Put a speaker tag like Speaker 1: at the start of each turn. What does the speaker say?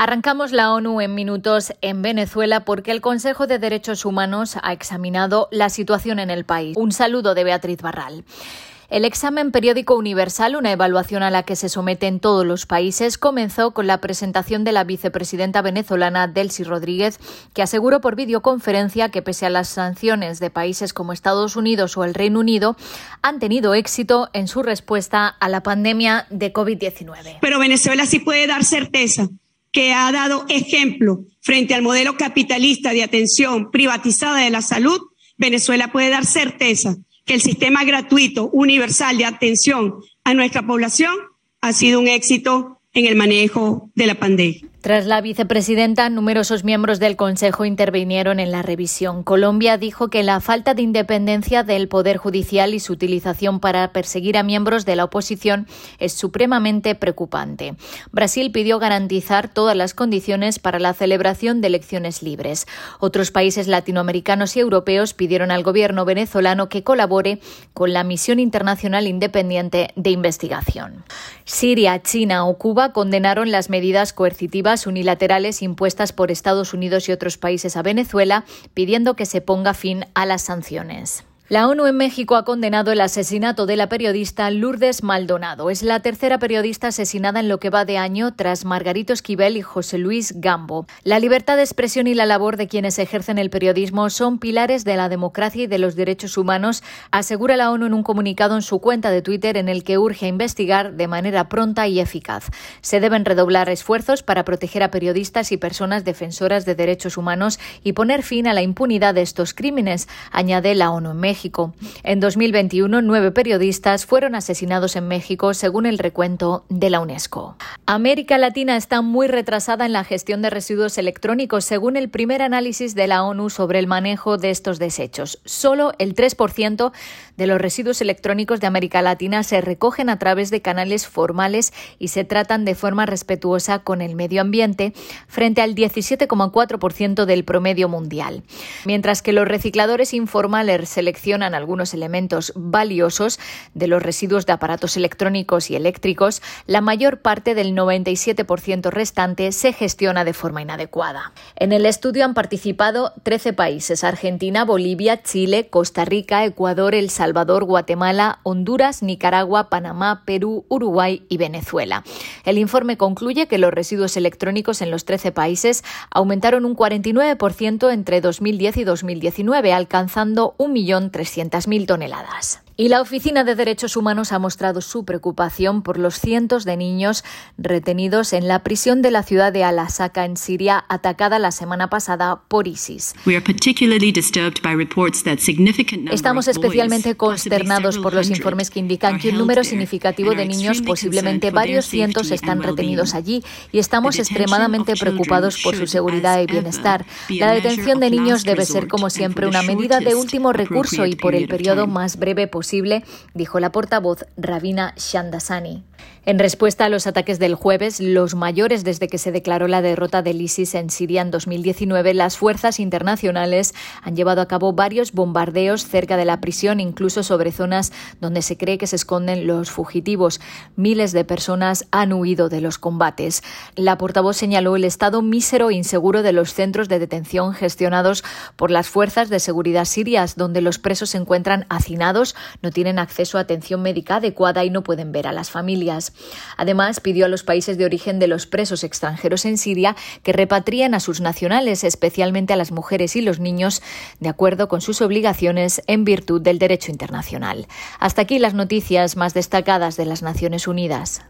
Speaker 1: Arrancamos la ONU en minutos en Venezuela porque el Consejo de Derechos Humanos ha examinado la situación en el país. Un saludo de Beatriz Barral. El examen periódico universal, una evaluación a la que se someten todos los países, comenzó con la presentación de la vicepresidenta venezolana Delcy Rodríguez, que aseguró por videoconferencia que pese a las sanciones de países como Estados Unidos o el Reino Unido, han tenido éxito en su respuesta a la pandemia de COVID-19.
Speaker 2: Pero Venezuela sí puede dar certeza que ha dado ejemplo frente al modelo capitalista de atención privatizada de la salud, Venezuela puede dar certeza que el sistema gratuito, universal de atención a nuestra población ha sido un éxito en el manejo de la pandemia.
Speaker 1: Tras la vicepresidenta, numerosos miembros del Consejo intervinieron en la revisión. Colombia dijo que la falta de independencia del Poder Judicial y su utilización para perseguir a miembros de la oposición es supremamente preocupante. Brasil pidió garantizar todas las condiciones para la celebración de elecciones libres. Otros países latinoamericanos y europeos pidieron al gobierno venezolano que colabore con la misión internacional independiente de investigación. Siria, China o Cuba condenaron las medidas coercitivas unilaterales impuestas por Estados Unidos y otros países a Venezuela, pidiendo que se ponga fin a las sanciones. La ONU en México ha condenado el asesinato de la periodista Lourdes Maldonado. Es la tercera periodista asesinada en lo que va de año tras Margarito Esquivel y José Luis Gambo. La libertad de expresión y la labor de quienes ejercen el periodismo son pilares de la democracia y de los derechos humanos, asegura la ONU en un comunicado en su cuenta de Twitter en el que urge investigar de manera pronta y eficaz. Se deben redoblar esfuerzos para proteger a periodistas y personas defensoras de derechos humanos y poner fin a la impunidad de estos crímenes, añade la ONU en México. En 2021, nueve periodistas fueron asesinados en México, según el recuento de la UNESCO. América Latina está muy retrasada en la gestión de residuos electrónicos, según el primer análisis de la ONU sobre el manejo de estos desechos. Solo el 3% de los residuos electrónicos de América Latina se recogen a través de canales formales y se tratan de forma respetuosa con el medio ambiente, frente al 17,4% del promedio mundial. Mientras que los recicladores informales seleccionan algunos elementos valiosos de los residuos de aparatos electrónicos y eléctricos, la mayor parte del 97% restante se gestiona de forma inadecuada. En el estudio han participado 13 países, Argentina, Bolivia, Chile, Costa Rica, Ecuador, El Salvador, Guatemala, Honduras, Nicaragua, Panamá, Perú, Uruguay y Venezuela. El informe concluye que los residuos electrónicos en los 13 países aumentaron un 49% entre 2010 y 2019, alcanzando un millón 300.000 toneladas. Y la Oficina de Derechos Humanos ha mostrado su preocupación por los cientos de niños retenidos en la prisión de la ciudad de Al-Aqsa en Siria, atacada la semana pasada por ISIS. Estamos especialmente consternados por los informes que indican que un número significativo de niños, posiblemente varios cientos, están retenidos allí y estamos extremadamente preocupados por su seguridad y bienestar. La detención de niños debe ser, como siempre, una medida de último recurso y por el periodo más breve posible dijo la portavoz Rabina Shandasani. En respuesta a los ataques del jueves, los mayores desde que se declaró la derrota del ISIS en Siria en 2019, las fuerzas internacionales han llevado a cabo varios bombardeos cerca de la prisión, incluso sobre zonas donde se cree que se esconden los fugitivos. Miles de personas han huido de los combates. La portavoz señaló el estado mísero e inseguro de los centros de detención gestionados por las fuerzas de seguridad sirias, donde los presos se encuentran hacinados, no tienen acceso a atención médica adecuada y no pueden ver a las familias. Además, pidió a los países de origen de los presos extranjeros en Siria que repatrien a sus nacionales, especialmente a las mujeres y los niños, de acuerdo con sus obligaciones en virtud del derecho internacional. Hasta aquí las noticias más destacadas de las Naciones Unidas.